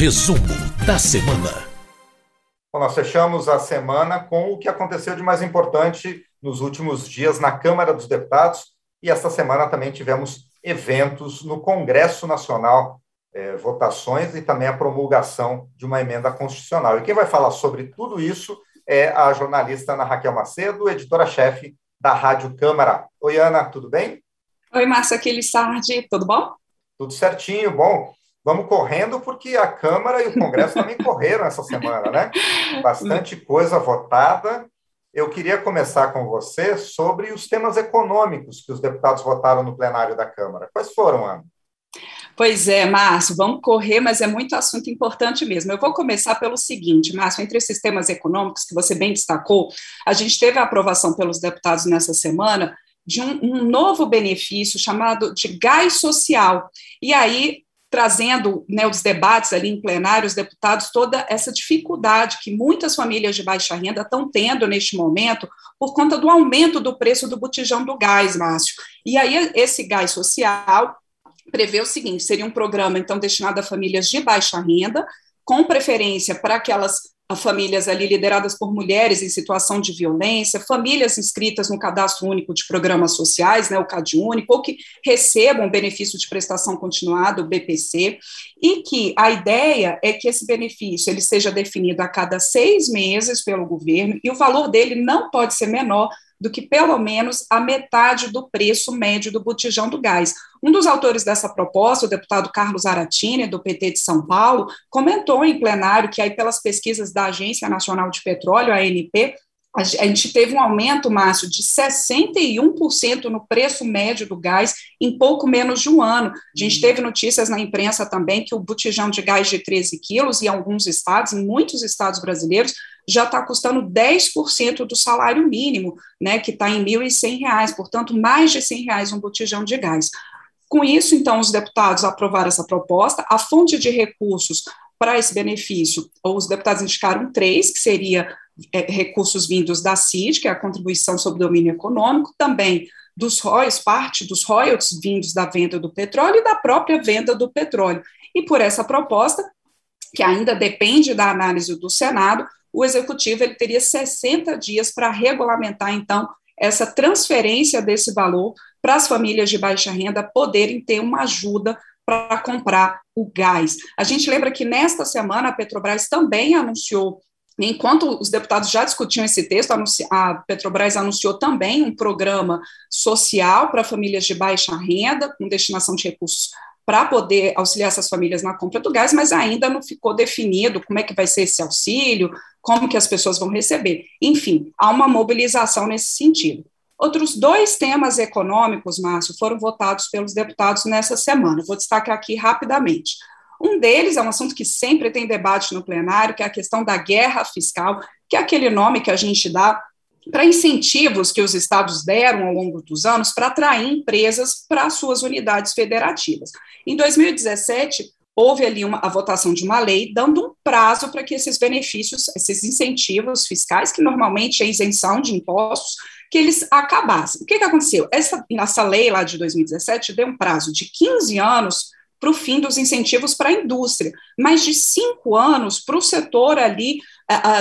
Resumo da semana. Bom, nós fechamos a semana com o que aconteceu de mais importante nos últimos dias na Câmara dos Deputados e esta semana também tivemos eventos no Congresso Nacional, eh, votações e também a promulgação de uma emenda constitucional. E quem vai falar sobre tudo isso é a jornalista Ana Raquel Macedo, editora-chefe da Rádio Câmara. Oi, Ana, tudo bem? Oi, Márcia Aquilissardi, tudo bom? Tudo certinho, bom. Vamos correndo porque a Câmara e o Congresso também correram essa semana, né? Bastante coisa votada. Eu queria começar com você sobre os temas econômicos que os deputados votaram no plenário da Câmara. Quais foram, Ana? Pois é, Márcio, vamos correr, mas é muito assunto importante mesmo. Eu vou começar pelo seguinte, Márcio, entre esses temas econômicos que você bem destacou, a gente teve a aprovação pelos deputados nessa semana de um, um novo benefício chamado de gás social. E aí, trazendo né, os debates ali em plenário, os deputados, toda essa dificuldade que muitas famílias de baixa renda estão tendo neste momento por conta do aumento do preço do botijão do gás, Márcio. E aí, esse gás social prevê o seguinte: seria um programa, então, destinado a famílias de baixa renda, com preferência para aquelas famílias ali lideradas por mulheres em situação de violência, famílias inscritas no Cadastro Único de Programas Sociais, né, o CadÚnico, ou que recebam benefício de prestação continuada, o BPC, e que a ideia é que esse benefício ele seja definido a cada seis meses pelo governo e o valor dele não pode ser menor do que pelo menos a metade do preço médio do botijão do gás. Um dos autores dessa proposta, o deputado Carlos Aratini, do PT de São Paulo, comentou em plenário que aí pelas pesquisas da Agência Nacional de Petróleo, a ANP, a gente teve um aumento, Márcio, de 61% no preço médio do gás em pouco menos de um ano. A gente teve notícias na imprensa também que o botijão de gás de 13 quilos, em alguns estados, em muitos estados brasileiros, já está custando 10% do salário mínimo, né, que está em R$ 1.100, portanto, mais de R$ reais um botijão de gás. Com isso, então, os deputados aprovaram essa proposta, a fonte de recursos para esse benefício, os deputados indicaram três, que seria é, recursos vindos da CID, que é a contribuição sobre domínio econômico, também dos royalties, parte dos royalties vindos da venda do petróleo e da própria venda do petróleo. E por essa proposta, que ainda depende da análise do Senado, o executivo ele teria 60 dias para regulamentar, então, essa transferência desse valor para as famílias de baixa renda poderem ter uma ajuda para comprar o gás. A gente lembra que nesta semana a Petrobras também anunciou Enquanto os deputados já discutiam esse texto, a Petrobras anunciou também um programa social para famílias de baixa renda, com destinação de recursos para poder auxiliar essas famílias na compra do gás, mas ainda não ficou definido como é que vai ser esse auxílio, como que as pessoas vão receber. Enfim, há uma mobilização nesse sentido. Outros dois temas econômicos, Márcio, foram votados pelos deputados nessa semana. Vou destacar aqui rapidamente. Um deles é um assunto que sempre tem debate no plenário, que é a questão da guerra fiscal, que é aquele nome que a gente dá para incentivos que os estados deram ao longo dos anos para atrair empresas para suas unidades federativas. Em 2017, houve ali uma, a votação de uma lei dando um prazo para que esses benefícios, esses incentivos fiscais, que normalmente é isenção de impostos, que eles acabassem. O que, que aconteceu? Essa, essa lei lá de 2017 deu um prazo de 15 anos para o fim dos incentivos para a indústria, mas de cinco anos para o setor ali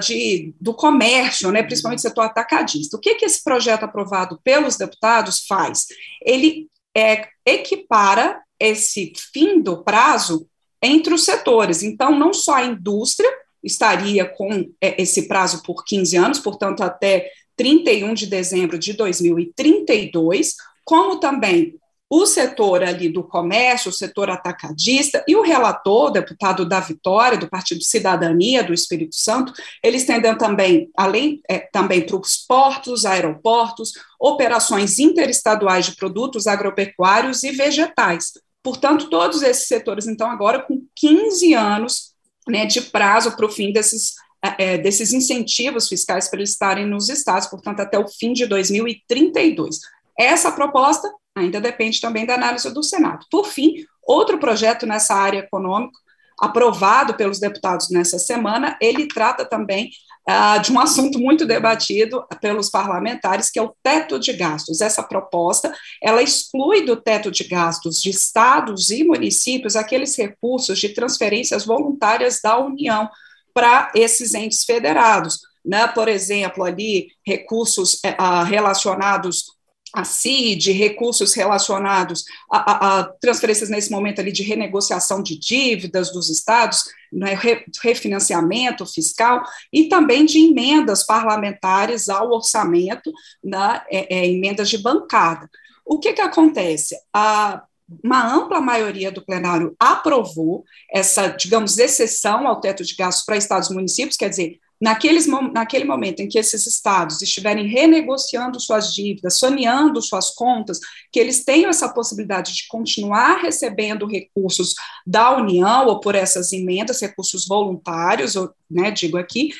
de, do comércio, né, principalmente setor atacadista. O que, que esse projeto aprovado pelos deputados faz? Ele é, equipara esse fim do prazo entre os setores. Então, não só a indústria estaria com é, esse prazo por 15 anos, portanto, até 31 de dezembro de 2032, como também o setor ali do comércio, o setor atacadista e o relator, deputado da Vitória, do Partido Cidadania do Espírito Santo, eles estendem também, além é, também para os portos, aeroportos, operações interestaduais de produtos agropecuários e vegetais. Portanto, todos esses setores, então, agora com 15 anos né, de prazo para o fim desses, é, desses incentivos fiscais para eles estarem nos estados, portanto, até o fim de 2032. Essa proposta ainda depende também da análise do Senado. Por fim, outro projeto nessa área econômica aprovado pelos deputados nessa semana, ele trata também ah, de um assunto muito debatido pelos parlamentares, que é o teto de gastos. Essa proposta, ela exclui do teto de gastos de estados e municípios aqueles recursos de transferências voluntárias da União para esses entes federados. Né? Por exemplo, ali, recursos eh, ah, relacionados a CID, recursos relacionados a, a, a, transferências nesse momento ali de renegociação de dívidas dos estados, né, refinanciamento fiscal e também de emendas parlamentares ao orçamento, né, é, é, emendas de bancada. O que, que acontece? A, uma ampla maioria do plenário aprovou essa, digamos, exceção ao teto de gastos para estados e municípios, quer dizer, naqueles, naquele momento em que esses estados estiverem renegociando suas dívidas, saneando suas contas, que eles tenham essa possibilidade de continuar recebendo recursos da União ou por essas emendas, recursos voluntários, ou, né, digo aqui,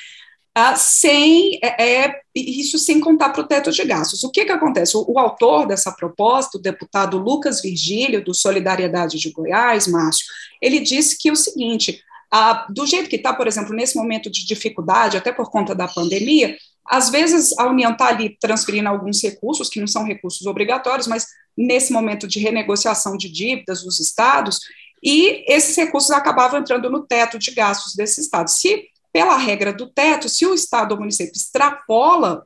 uh, sem é, é, isso sem contar para o teto de gastos. O que, que acontece? O, o, autor dessa proposta, o deputado Lucas Virgílio, do Solidariedade de Goiás, Márcio, ele disse que o seguinte: ah, do jeito que está, por exemplo, nesse momento de dificuldade, até por conta da pandemia, às vezes a União está ali transferindo alguns recursos, que não são recursos obrigatórios, mas nesse momento de renegociação de dívidas dos estados, e esses recursos acabavam entrando no teto de gastos desse estado. Se, pela regra do teto, se o estado ou município extrapola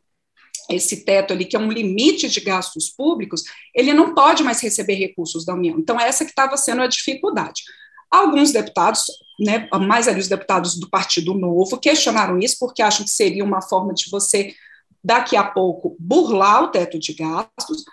esse teto ali, que é um limite de gastos públicos, ele não pode mais receber recursos da União. Então, essa que estava sendo a dificuldade. Alguns deputados, né, mais ali os deputados do Partido Novo, questionaram isso porque acham que seria uma forma de você, daqui a pouco, burlar o teto de gastos,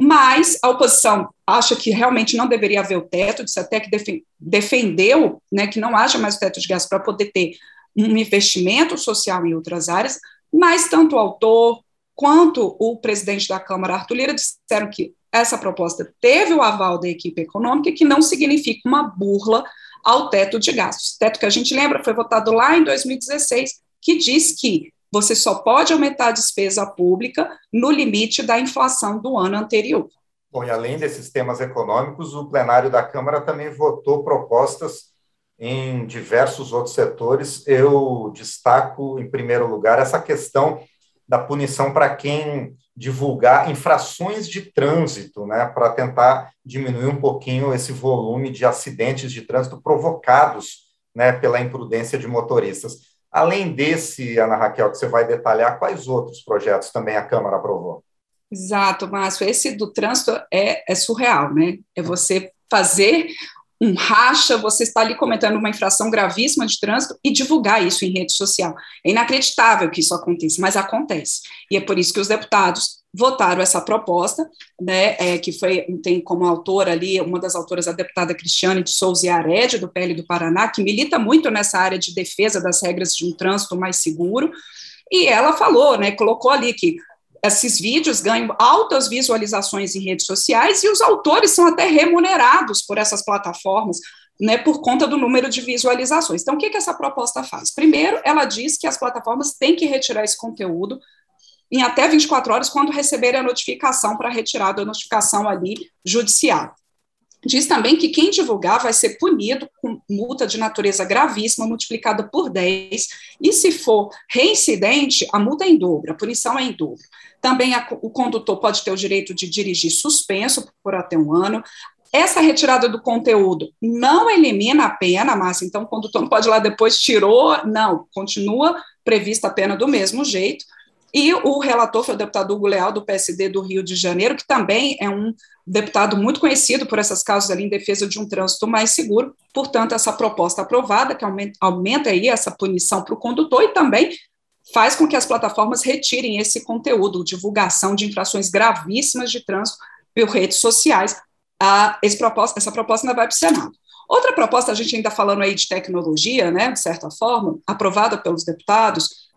mas a oposição acha que realmente não deveria haver o teto, disse até que defendeu né, que não haja mais o teto de gastos para poder ter um investimento social em outras áreas, mas tanto o autor quanto o presidente da Câmara, Arthur Lira, disseram que essa proposta teve o aval da equipe econômica, que não significa uma burla ao teto de gastos. Teto que a gente lembra foi votado lá em 2016, que diz que você só pode aumentar a despesa pública no limite da inflação do ano anterior. Bom, e além desses temas econômicos, o plenário da Câmara também votou propostas em diversos outros setores. Eu destaco, em primeiro lugar, essa questão da punição para quem divulgar infrações de trânsito, né, para tentar diminuir um pouquinho esse volume de acidentes de trânsito provocados né, pela imprudência de motoristas. Além desse, Ana Raquel, que você vai detalhar, quais outros projetos também a Câmara aprovou? Exato, Márcio. Esse do trânsito é, é surreal, né? É você fazer um racha, você está ali cometendo uma infração gravíssima de trânsito e divulgar isso em rede social. É inacreditável que isso aconteça, mas acontece. E é por isso que os deputados votaram essa proposta, né, é, que foi, tem como autora ali, uma das autoras, a deputada Cristiane de Souza Ared, do PL do Paraná, que milita muito nessa área de defesa das regras de um trânsito mais seguro, e ela falou, né, colocou ali que esses vídeos ganham altas visualizações em redes sociais e os autores são até remunerados por essas plataformas, né, por conta do número de visualizações. Então, o que, que essa proposta faz? Primeiro, ela diz que as plataformas têm que retirar esse conteúdo em até 24 horas quando receberem a notificação para retirada da notificação ali judicial. Diz também que quem divulgar vai ser punido com multa de natureza gravíssima, multiplicada por 10, e se for reincidente, a multa é em dobro, a punição é em dobro. Também a, o condutor pode ter o direito de dirigir suspenso por até um ano. Essa retirada do conteúdo não elimina a pena, mas então o condutor não pode ir lá depois tirou, não, continua prevista a pena do mesmo jeito. E o relator foi o deputado Hugo Leal, do PSD do Rio de Janeiro, que também é um deputado muito conhecido por essas causas ali em defesa de um trânsito mais seguro. Portanto, essa proposta aprovada, que aumenta, aumenta aí essa punição para o condutor e também faz com que as plataformas retirem esse conteúdo, divulgação de infrações gravíssimas de trânsito por redes sociais. Ah, proposta, essa proposta ainda vai para o Senado. Outra proposta, a gente ainda falando aí de tecnologia, né, de certa forma, aprovada pelos deputados,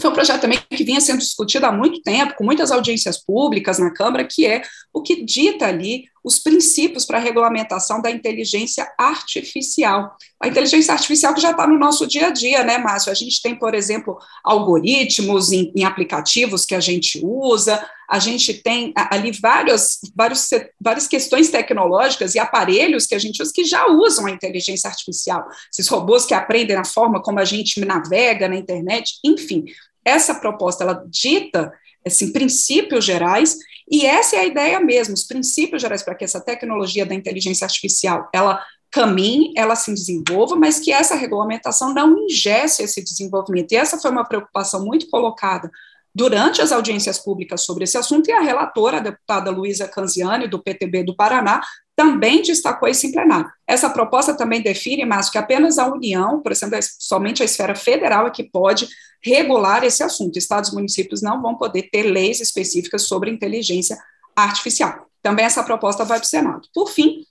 foi um projeto também que vinha sendo discutido há muito tempo, com muitas audiências públicas na Câmara, que é o que dita ali os princípios para a regulamentação da inteligência artificial. a inteligência artificial que já está no nosso dia a dia, né, Márcio? A gente tem, por exemplo, algoritmos em, em, aplicativos que a gente usa, a gente tem ali várias, vários, várias questões tecnológicas e aparelhos que a gente usa que já usam a inteligência artificial, esses robôs que aprendem a forma como a gente navega na internet, enfim. Essa proposta, ela dita assim, princípios gerais, e essa é a ideia mesmo, os princípios gerais para que essa tecnologia da inteligência artificial, ela caminhe, ela se desenvolva, mas que essa regulamentação não ingesse esse desenvolvimento. E essa foi uma preocupação muito colocada durante as audiências públicas sobre esse assunto, e a relatora, a deputada Luísa Canziani, do PTB do Paraná, também destacou isso em plenário. Essa proposta também define, mas que apenas a União, por exemplo, somente a esfera federal é que pode regular esse assunto. Estados e municípios não vão poder ter leis específicas sobre inteligência artificial. Também essa proposta vai para o Senado. Por fim,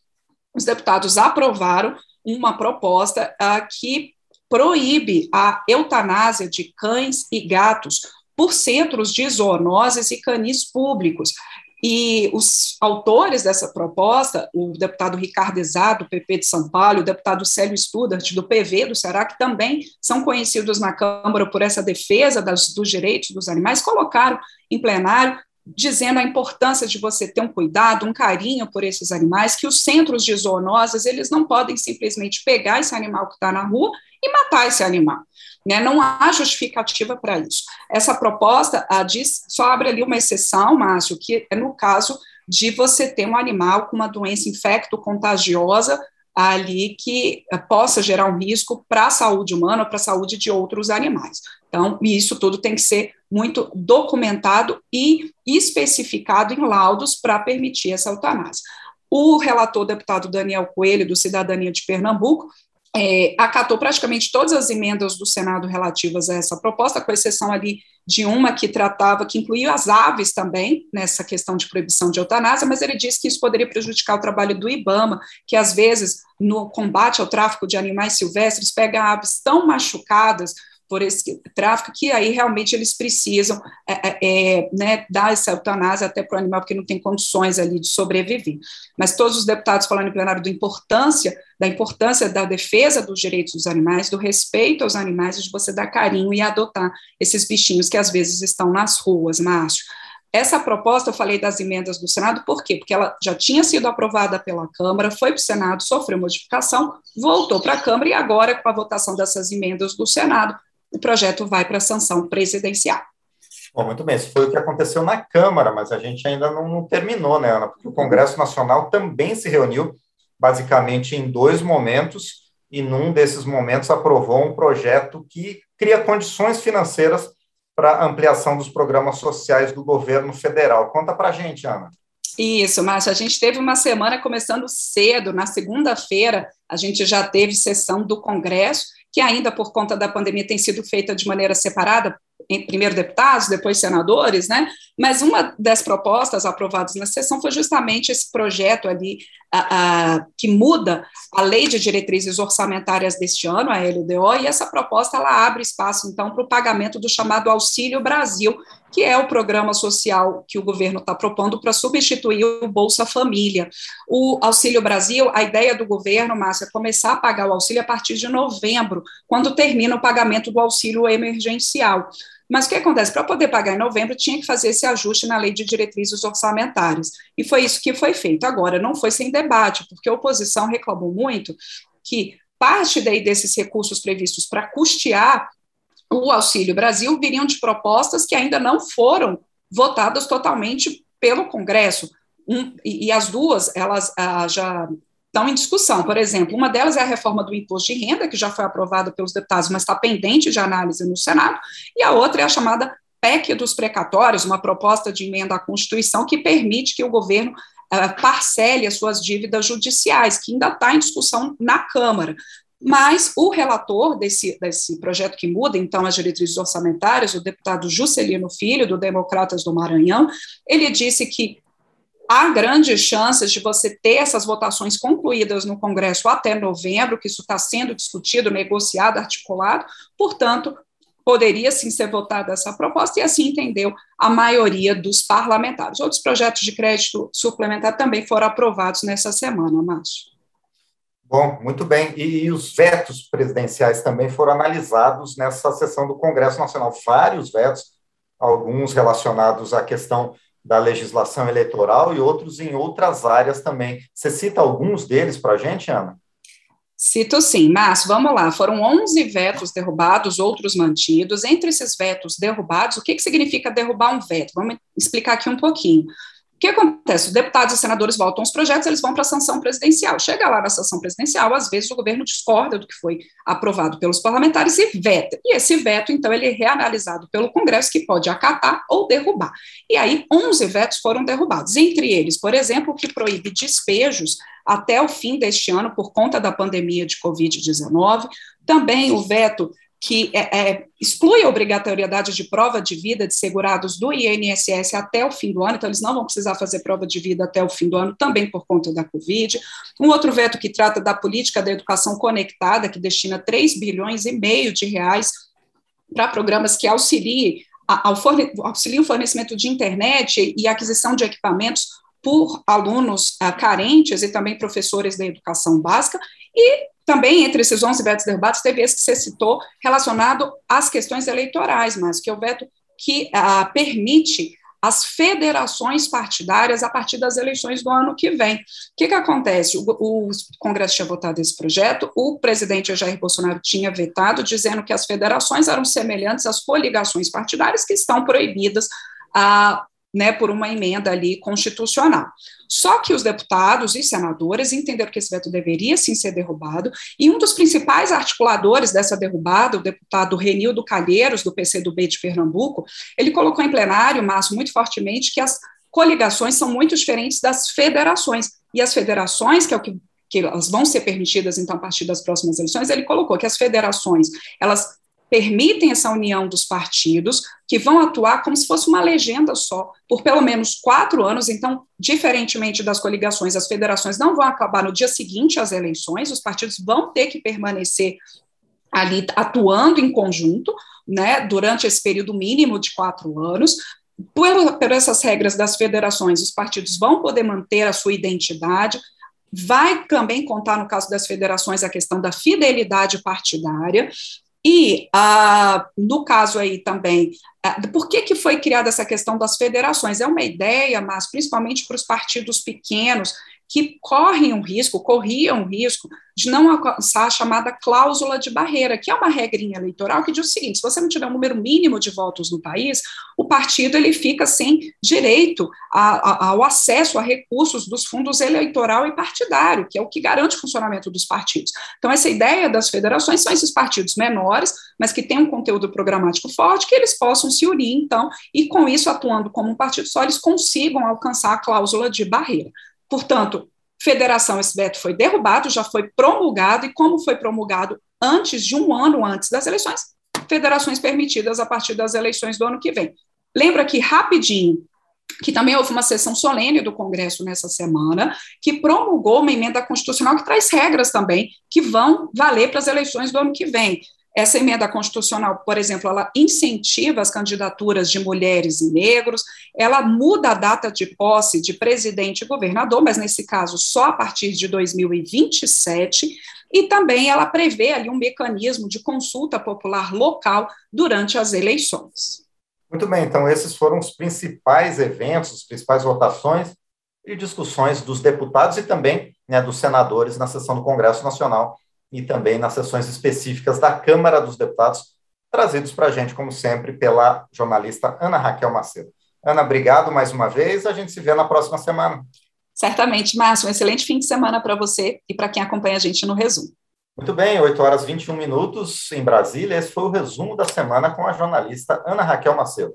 os deputados aprovaram uma proposta uh, que proíbe a eutanásia de cães e gatos por centros de zoonoses e canis públicos. E os autores dessa proposta, o deputado Ricardo Exado, do PP de São Paulo, o deputado Célio Studart, do PV do Ceará, que também são conhecidos na Câmara por essa defesa das, dos direitos dos animais, colocaram em plenário dizendo a importância de você ter um cuidado, um carinho por esses animais, que os centros de zoonoses, eles não podem simplesmente pegar esse animal que está na rua e matar esse animal. Né? Não há justificativa para isso. Essa proposta a diz, só abre ali uma exceção, Márcio, que é no caso de você ter um animal com uma doença infecto-contagiosa ali que eh, possa gerar um risco para a saúde humana ou para a saúde de outros animais. Então, isso tudo tem que ser muito documentado e especificado em laudos para permitir essa eutanásia. O relator deputado Daniel Coelho, do Cidadania de Pernambuco, é, acatou praticamente todas as emendas do Senado relativas a essa proposta, com exceção ali de uma que tratava, que incluía as aves também, nessa questão de proibição de eutanásia, mas ele disse que isso poderia prejudicar o trabalho do IBAMA, que às vezes, no combate ao tráfico de animais silvestres, pega aves tão machucadas por esse tráfico, que aí realmente eles precisam é, é, é, né, dar essa eutanásia até para o animal, porque não tem condições ali de sobreviver. Mas todos os deputados falando em plenário da importância, da importância da defesa dos direitos dos animais, do respeito aos animais, de você dar carinho e adotar esses bichinhos que às vezes estão nas ruas, Márcio. Essa proposta, eu falei das emendas do Senado, por quê? Porque ela já tinha sido aprovada pela Câmara, foi para o Senado, sofreu modificação, voltou para a Câmara e agora, com a votação dessas emendas do Senado, o projeto vai para a sanção presidencial. Bom, muito bem, isso foi o que aconteceu na Câmara, mas a gente ainda não, não terminou, né, Ana? Porque o Congresso Nacional também se reuniu, basicamente, em dois momentos, e num desses momentos aprovou um projeto que cria condições financeiras para ampliação dos programas sociais do governo federal. Conta para a gente, Ana. Isso, Márcia, a gente teve uma semana começando cedo, na segunda-feira a gente já teve sessão do Congresso, que ainda por conta da pandemia tem sido feita de maneira separada, primeiro deputados, depois senadores, né? Mas uma das propostas aprovadas na sessão foi justamente esse projeto ali a, que muda a lei de diretrizes orçamentárias deste ano, a LDO, e essa proposta ela abre espaço então para o pagamento do chamado Auxílio Brasil, que é o programa social que o governo está propondo para substituir o Bolsa Família. O Auxílio Brasil, a ideia do governo, Márcia, é começar a pagar o auxílio a partir de novembro, quando termina o pagamento do auxílio emergencial. Mas o que acontece? Para poder pagar em novembro, tinha que fazer esse ajuste na lei de diretrizes orçamentárias. E foi isso que foi feito. Agora, não foi sem debate, porque a oposição reclamou muito que parte daí desses recursos previstos para custear o Auxílio Brasil viriam de propostas que ainda não foram votadas totalmente pelo Congresso. Um, e, e, as duas, elas ah, já estão em discussão. Por exemplo, uma delas é a reforma do imposto de renda, que já foi aprovada pelos deputados, mas está pendente de análise no Senado, e a outra é a chamada PEC dos precatórios, uma proposta de emenda à Constituição que permite que o governo uh, parcele as suas dívidas judiciais, que ainda está em discussão na Câmara. Mas o relator desse, desse projeto que muda, então, as diretrizes orçamentárias, o deputado Juscelino Filho, do Democratas do Maranhão, ele disse que há grandes chances de você ter essas votações concluídas no Congresso até novembro, que isso está sendo discutido, negociado, articulado, portanto, poderia sim ser votada essa proposta, e assim entendeu a maioria dos parlamentares. Outros projetos de crédito suplementar também foram aprovados nessa semana, Márcio. Bom, muito bem. E, e, os vetos presidenciais também foram analisados nessa sessão do Congresso Nacional. Vários vetos, alguns relacionados à questão da legislação eleitoral e outros em outras áreas também. Você cita alguns deles para a gente, Ana? Cito sim, mas vamos lá, foram 11 vetos derrubados, outros mantidos. Entre esses vetos derrubados, o que, que significa derrubar um veto? Vamos explicar aqui um pouquinho. O que acontece? Os deputados e senadores votam os projetos, eles vão para a sanção presidencial. Chega lá na sanção presidencial, às vezes o governo discorda do que foi aprovado pelos parlamentares e veta. E esse veto, então, ele é reanalisado pelo Congresso, que pode acatar ou derrubar. E aí, 11 vetos foram derrubados. Entre eles, por exemplo, o que proíbe despejos até o fim deste ano por conta da pandemia de Covid-19. Também o veto que é, é, exclui a obrigatoriedade de prova de vida de segurados do INSS até o fim do ano, então eles não vão precisar fazer prova de vida até o fim do ano, também por conta da Covid. Um outro veto que trata da política da educação conectada, que destina 3 bilhões e meio de reais para programas que auxiliem, ao forne, auxiliem o fornecimento de internet e aquisição de equipamentos por alunos uh, carentes e também professores da educação básica, e também, entre esses 11 vetos derrubados, teve esse que você citou, relacionado às questões eleitorais, mas que é o veto que ah, permite as federações partidárias a partir das eleições do ano que vem. O que, que acontece? O, o, Congresso tinha votado esse projeto, o presidente Jair Bolsonaro tinha vetado, dizendo que as federações eram semelhantes às coligações partidárias que estão proibidas ah, né, por uma emenda ali constitucional. Só que os deputados e senadores entenderam que esse veto deveria sim ser derrubado, e um dos principais articuladores dessa derrubada, o deputado Renildo Calheiros, do PCdoB de Pernambuco, ele colocou em plenário, Márcio, muito fortemente, que as coligações são muito diferentes das federações, e as federações, que é o que que elas vão ser permitidas, então, a partir das próximas eleições, ele colocou que as federações, elas permitem essa união dos partidos, que vão atuar como se fosse uma legenda só, por pelo menos quatro anos. Então, diferentemente das coligações, as federações não vão acabar no dia seguinte às eleições, os partidos vão ter que permanecer ali atuando em conjunto, né, durante esse período mínimo de quatro anos. Por, por essas regras das federações, os partidos vão poder manter a sua identidade, vai também contar, no caso das federações, a questão da fidelidade partidária, e, ah, no caso aí também, ah, por que, que foi criada essa questão das federações? É uma ideia, mas principalmente para os partidos pequenos, que correm um risco, corriam um risco de não alcançar a chamada cláusula de barreira, que é uma regrinha eleitoral que diz o seguinte: se você não tiver um número mínimo de votos no país, o partido ele fica sem direito a, a, ao acesso a recursos dos fundos eleitoral e partidário, que é o que garante o funcionamento dos partidos. Então, essa ideia das federações são esses partidos menores, mas que têm um conteúdo programático forte, que eles possam se unir, então, e com isso, atuando como um partido só, eles consigam alcançar a cláusula de barreira. Portanto, federação, esse veto foi derrubado, já foi promulgado, e como foi promulgado antes de um ano antes das eleições, federações permitidas a partir das eleições do ano que vem. Lembra que, rapidinho, que também houve uma sessão solene do Congresso nessa semana, que promulgou uma emenda constitucional que traz regras também que vão valer para as eleições do ano que vem. Essa emenda constitucional, por exemplo, ela incentiva as candidaturas de mulheres e negros, ela muda a data de posse de presidente e governador, mas nesse caso só a partir de 2027, e também ela prevê ali um mecanismo de consulta popular local durante as eleições. Muito bem, então esses foram os principais eventos, as principais votações e discussões dos deputados e também né, dos senadores na sessão do Congresso Nacional e também nas sessões específicas da Câmara dos Deputados, trazidos para a gente, como sempre, pela jornalista Ana Raquel Macedo. Ana, obrigado mais uma vez. A gente se vê na próxima semana. Certamente, Márcio. Um excelente fim de semana para você e para quem acompanha a gente no resumo. Muito bem, 8 horas 21 minutos em Brasília. Esse foi o resumo da semana com a jornalista Ana Raquel Macedo.